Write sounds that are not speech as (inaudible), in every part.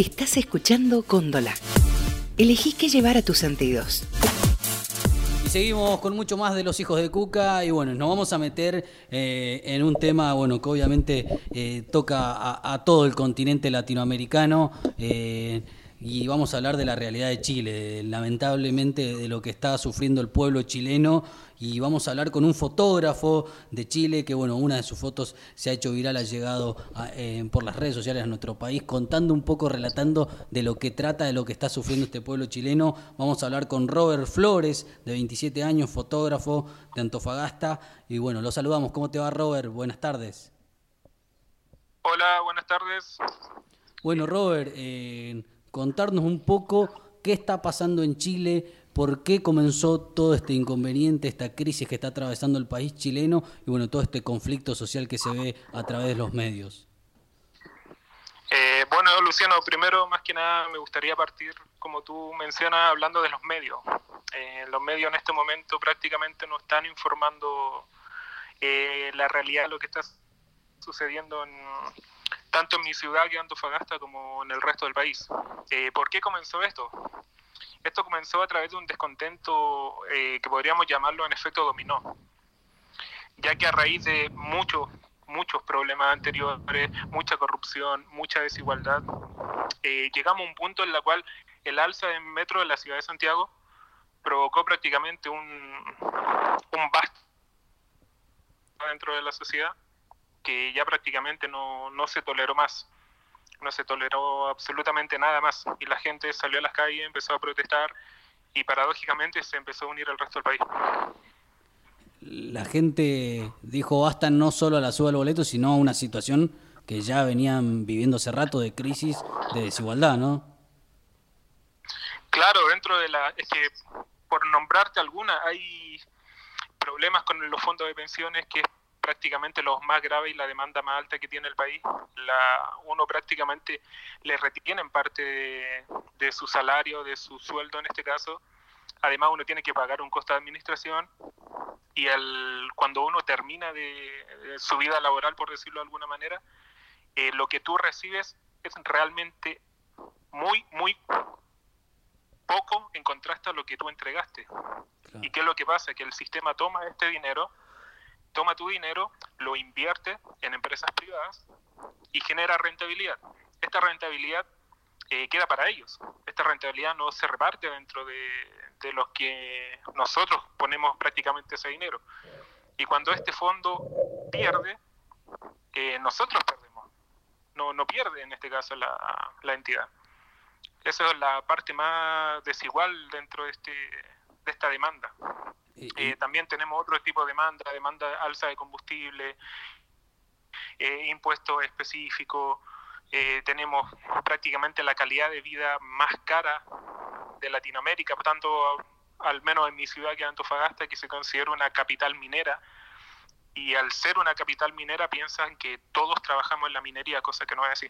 Estás escuchando Cóndola. Elegí qué llevar a tus sentidos. Y seguimos con mucho más de los hijos de Cuca y bueno, nos vamos a meter eh, en un tema bueno que obviamente eh, toca a, todo el continente latinoamericano. Eh, y vamos a hablar de la realidad de Chile, lamentablemente de lo que está sufriendo el pueblo chileno y vamos a hablar con un fotógrafo de Chile que bueno, una de sus fotos se ha hecho viral, ha llegado eh, por las redes sociales a nuestro país contando un poco, relatando de lo que trata, de lo que está sufriendo este pueblo chileno. Vamos a hablar con Robert Flores, de 27 años, fotógrafo de Antofagasta y bueno, lo saludamos. ¿Cómo te va Robert? Buenas tardes. Hola, buenas tardes. Bueno, Robert, eh, contarnos un poco qué está pasando en Chile, por qué comenzó todo este inconveniente, esta crisis que está atravesando el país chileno y bueno, todo este conflicto social que se ve a través de los medios. Eh, bueno, Luciano, primero, más que nada, me gustaría partir, como tú mencionas, hablando de los medios. Eh, los medios en este momento prácticamente no están informando eh, la realidad de lo que está sucediendo en, tanto en mi ciudad que Antofagasta como en el resto del país. Eh, ¿Por qué comenzó esto? Esto comenzó a través de un descontento eh, que podríamos llamarlo en efecto dominó, ya que a raíz de muchos, muchos problemas anteriores, mucha corrupción, mucha desigualdad, eh, llegamos a un punto en el cual el alza del metro de la ciudad de Santiago provocó prácticamente un, un basto dentro de la sociedad que ya prácticamente no, no se toleró más. No se toleró absolutamente nada más. Y la gente salió a las calles, empezó a protestar y paradójicamente se empezó a unir al resto del país. La gente dijo basta no solo a la suba del boleto, sino a una situación que ya venían viviendo hace rato de crisis, de desigualdad, ¿no? Claro, dentro de la... Es que, por nombrarte alguna, hay problemas con los fondos de pensiones que prácticamente los más graves y la demanda más alta que tiene el país, la, uno prácticamente le retiene en parte de, de, su salario, de su sueldo en este caso. Además uno tiene que pagar un costo de administración y el, cuando uno termina de, de su vida laboral, por decirlo de alguna manera, eh, lo que tú recibes es realmente muy, muy poco en contraste a lo que tú entregaste. Claro. ¿Y qué es lo que pasa? Que el sistema toma este dinero toma tu dinero, lo invierte en empresas privadas y genera rentabilidad. Esta rentabilidad eh, queda para ellos. Esta rentabilidad no se reparte dentro de, de, los que nosotros ponemos prácticamente ese dinero. Y cuando este fondo pierde, eh, nosotros perdemos. No, no pierde en este caso la, la entidad. Esa es la parte más desigual dentro de, este, de esta demanda. Eh, también tenemos otro tipo de demanda, demanda alza de combustible, eh, impuestos específicos, eh, tenemos prácticamente la calidad de vida más cara de Latinoamérica, por tanto, al menos en mi ciudad que es Antofagasta, que se considera una capital minera, y al ser una capital minera piensan que todos trabajamos en la minería, cosa que no es así.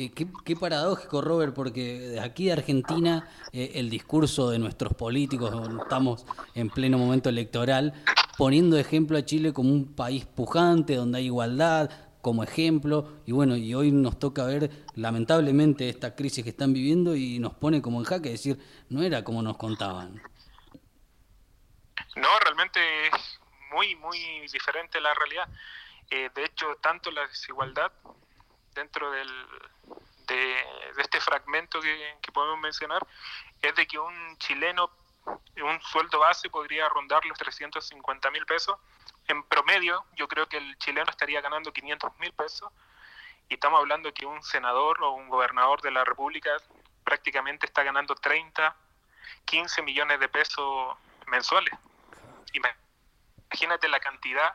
Eh, qué, paradójico, Robert, porque aquí de Argentina eh, el discurso de nuestros políticos, estamos en pleno momento electoral, poniendo ejemplo a Chile como un país pujante, donde hay igualdad, como ejemplo, y bueno, y hoy nos toca ver lamentablemente esta crisis que están viviendo y nos pone como en jaque, decir, no era como nos contaban. No, realmente es muy, muy diferente la realidad. Eh, de hecho, tanto la desigualdad dentro del, de, de, este fragmento que, que, podemos mencionar es de que un chileno, un sueldo base podría rondar los 350 mil pesos. En promedio, yo creo que el chileno estaría ganando 500 mil pesos. Y estamos hablando que un senador o un gobernador de la República prácticamente está ganando 30, 15 millones de pesos mensuales. Imagínate la cantidad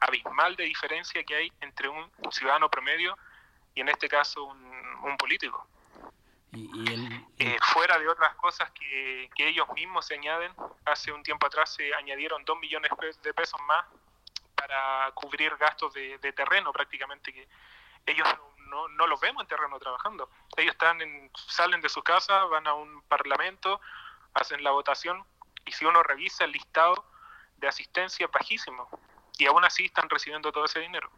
abismal de diferencia que hay entre un ciudadano promedio y en este caso un, un político. Y, y el, el... Eh, fuera de otras cosas que, que, ellos mismos se añaden, hace un tiempo atrás se añadieron 2 millones de pesos más para cubrir gastos de, de terreno prácticamente, que ellos no, no, los vemos en terreno trabajando. Ellos están en, salen de su casa, van a un parlamento, hacen la votación y si uno revisa el listado de asistencia es bajísimo y aún así están recibiendo todo ese dinero.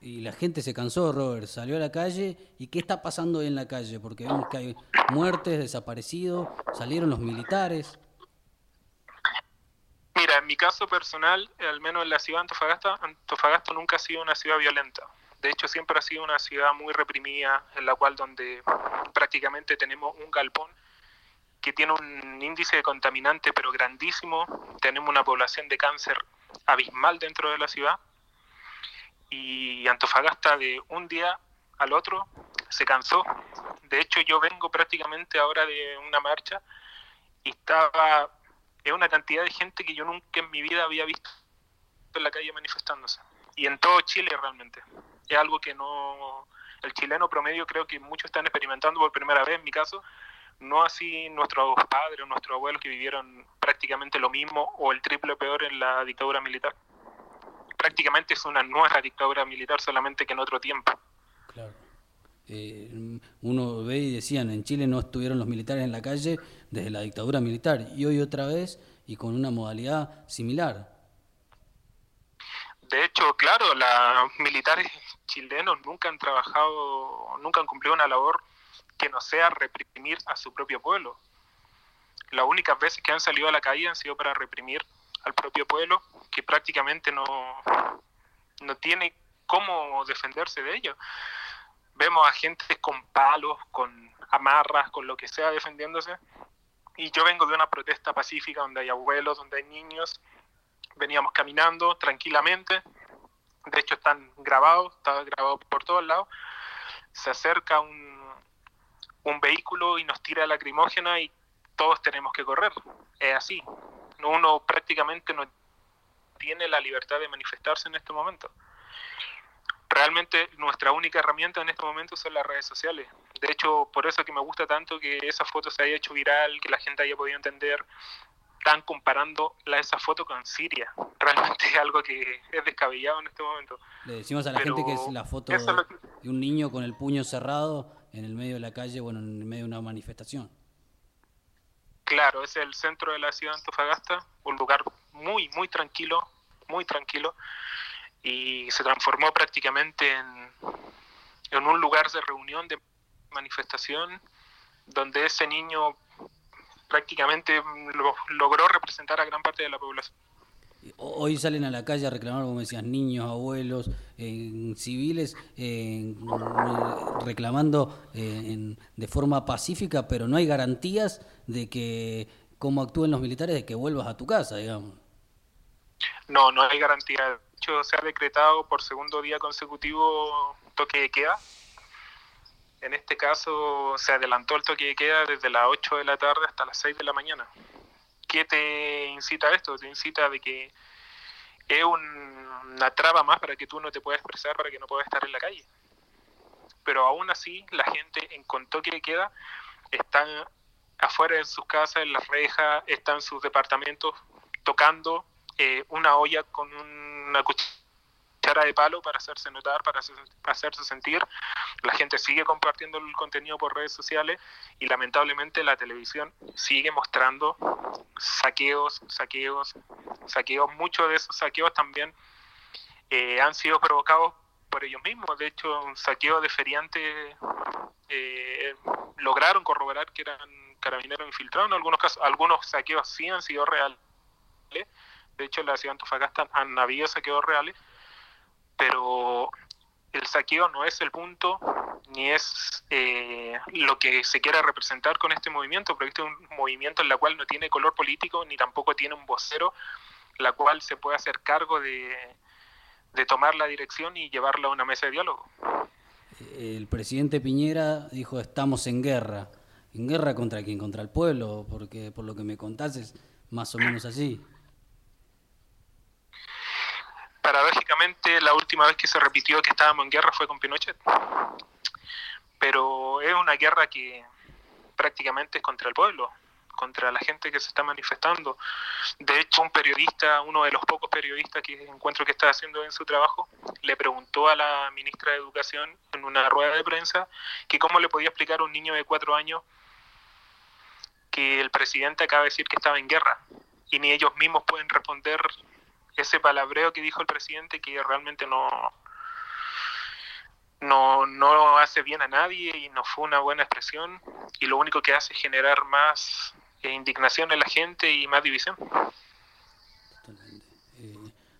Y la gente se cansó, Robert, salió a la calle. ¿Y qué está pasando en la calle? Porque vemos que hay muertes, desaparecidos, salieron los militares. Mira, en mi caso personal, al menos en la ciudad de Antofagasta, Antofagasta nunca ha sido una ciudad violenta. De hecho, siempre ha sido una ciudad muy reprimida, en la cual donde prácticamente tenemos un galpón que tiene un índice de contaminante pero grandísimo, tenemos una población de cáncer abismal dentro de la ciudad y Antofagasta de un día al otro se cansó. De hecho, yo vengo prácticamente ahora de una marcha y estaba, es una cantidad de gente que yo nunca en mi vida había visto en la calle manifestándose. Y en todo Chile realmente. Es algo que no, el chileno promedio creo que muchos están experimentando por primera vez en mi caso, no así nuestros padres o nuestros abuelos que vivieron prácticamente lo mismo o el triple peor en la dictadura militar. Prácticamente es una nueva dictadura militar, solamente que en otro tiempo. Claro. Eh, uno ve y decían, en Chile no estuvieron los militares en la calle desde la dictadura militar, y hoy otra vez y con una modalidad similar. De hecho, claro, los militares chilenos nunca han trabajado, nunca han cumplido una labor que no sea reprimir a su propio pueblo. Las únicas veces que han salido a la calle han sido para reprimir al propio pueblo, que prácticamente no, no tiene cómo defenderse de ello. Vemos a gente con palos, con amarras, con lo que sea defendiéndose. Y yo vengo de una protesta pacífica donde hay abuelos, donde hay niños. Veníamos caminando tranquilamente. De hecho están grabados, está grabado por todos lados. Se acerca un un vehículo y nos tira lacrimógena y todos tenemos que correr. Es así. Uno prácticamente no tiene la libertad de manifestarse en este momento. Realmente nuestra única herramienta en este momento son las redes sociales. De hecho, por eso que me gusta tanto que esa foto se haya hecho viral, que la gente haya podido entender. Están comparando la, esa foto con Siria. (laughs) Realmente es algo que es descabellado en este momento. Le decimos a la gente que es la foto de un niño con el puño cerrado en el medio de la calle, bueno, en el medio de una manifestación. Claro, es el centro de la ciudad de Antofagasta, un lugar muy, muy tranquilo, muy tranquilo, y se transformó prácticamente en, en un lugar de reunión, de manifestación, donde ese niño prácticamente logró representar a gran parte de la población. Hoy salen a la calle a reclamar, como decías, niños, abuelos, civiles, reclamando eh, de forma pacífica, pero no hay garantías de que, como actúen los militares, de que vuelvas a tu casa, digamos. No, no hay garantía. De hecho, se ha decretado por segundo día consecutivo toque de queda. En este caso, se adelantó el toque de queda desde las 8 de la tarde hasta las 6 de la mañana. ¿Qué te incita a esto? Te incita de que es una traba más para que tú no te puedas expresar, para que no puedas estar en la calle. Pero aún así, la gente en con toque queda están afuera de sus casas, en las rejas, están en sus departamentos tocando eh, una olla con una cuchara de palo para hacerse notar, para hacerse sentir. La gente sigue compartiendo el contenido por redes sociales y lamentablemente la televisión sigue mostrando saqueos, saqueos, saqueos. Muchos de esos saqueos también eh, han sido provocados por ellos mismos. De hecho, un saqueo de feriantes eh, lograron corroborar que eran carabineros infiltrados. En algunos casos, algunos saqueos sí han sido reales. De hecho, en la ciudad de Antofagasta han habido saqueos reales, pero el saqueo no es el punto ni es eh, lo que se quiera representar con este movimiento, porque este es un movimiento en el cual no tiene color político ni tampoco tiene un vocero, la cual se puede hacer cargo de, de tomar la dirección y llevarla a una mesa de diálogo. El presidente Piñera dijo estamos en guerra. ¿En guerra contra quién? ¿Contra el pueblo? Porque por lo que me contás es más o menos así paradójicamente la última vez que se repitió que estábamos en guerra fue con Pinochet. Pero es una guerra que prácticamente es contra el pueblo, contra la gente que se está manifestando. De hecho, un periodista, uno de los pocos periodistas que encuentro que está haciendo en su trabajo, le preguntó a la ministra de Educación en una rueda de prensa que cómo le podía explicar a un niño de cuatro años que el presidente acaba de decir que estaba en guerra y ni ellos mismos pueden responder ese palabreo que dijo el presidente que realmente no, no, no hace bien a nadie y no fue una buena expresión y lo único que hace es generar más eh, indignación en la gente y más división. Eh,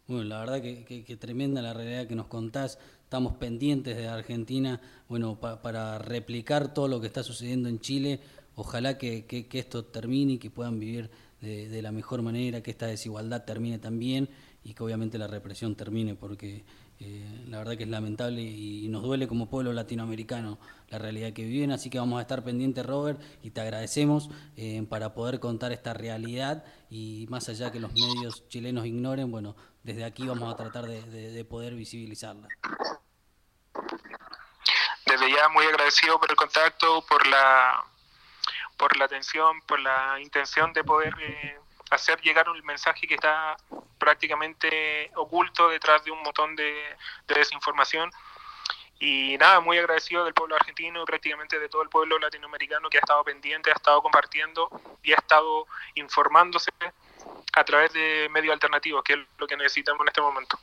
bueno, la verdad que, tremenda la realidad que nos contás. Estamos pendientes de Argentina, bueno, para replicar todo lo que está sucediendo en Chile. Ojalá que, esto termine y que puedan vivir de, de, la mejor manera, que esta desigualdad termine también y que obviamente la represión termine, porque eh, la verdad que es lamentable y, nos duele como pueblo latinoamericano la realidad que viven, así que vamos a estar pendientes, Robert, y te agradecemos eh, para poder contar esta realidad y más allá que los medios chilenos ignoren, bueno, desde aquí vamos a tratar de, poder visibilizarla. Desde ya muy agradecido por el contacto, por la por la atención, por la intención de poder eh, hacer llegar un mensaje que está prácticamente oculto detrás de un montón de, desinformación. Y nada, muy agradecido del pueblo argentino y prácticamente de todo el pueblo latinoamericano que ha estado pendiente, ha estado compartiendo y ha estado informándose a través de medios alternativos, que es lo que necesitamos en este momento.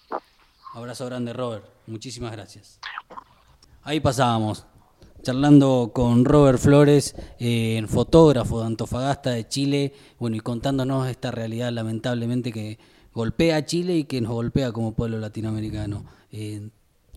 Abrazo grande, Robert. Muchísimas gracias. Ahí pasábamos charlando con Robert Flores, eh, fotógrafo de Antofagasta de Chile, bueno, y contándonos esta realidad lamentablemente que golpea a Chile y que nos golpea como pueblo latinoamericano. Eh,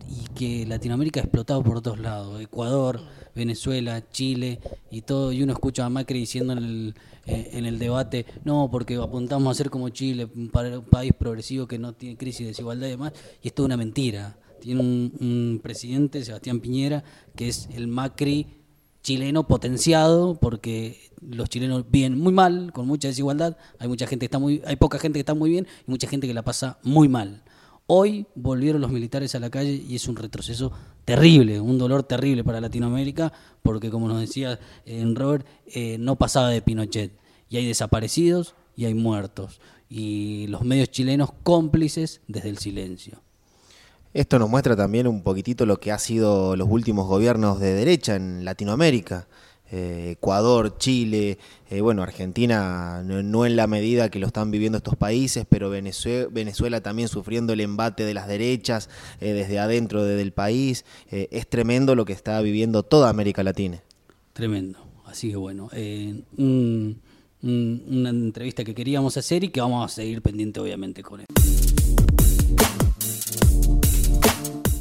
y que Latinoamérica ha explotado por todos lados, Ecuador, Venezuela, Chile y todo, y uno escucha a Macri diciendo en el, eh, en el debate, no, porque apuntamos a ser como Chile, un país progresivo que no tiene crisis de desigualdad y demás, y es una mentira. Tiene un, presidente, Sebastián Piñera, que es el Macri chileno potenciado porque los chilenos viven muy mal, con mucha desigualdad, hay mucha gente que está muy hay poca gente que está muy bien y mucha gente que la pasa muy mal. Hoy volvieron los militares a la calle y es un retroceso terrible, un dolor terrible para Latinoamérica, porque como nos decía en Robert, eh, no pasaba de Pinochet. Y hay desaparecidos y hay muertos. Y los medios chilenos cómplices desde el silencio. Esto nos muestra también un poquitito lo que ha sido los últimos gobiernos de derecha en Latinoamérica. Eh, Ecuador, Chile, eh, bueno, Argentina no, en la medida que lo están viviendo estos países, pero Venezuela, también sufriendo el embate de las derechas eh, desde adentro del país. es tremendo lo que está viviendo toda América Latina. Tremendo. Así que bueno, una entrevista que queríamos hacer y que vamos a seguir pendiente obviamente con esto.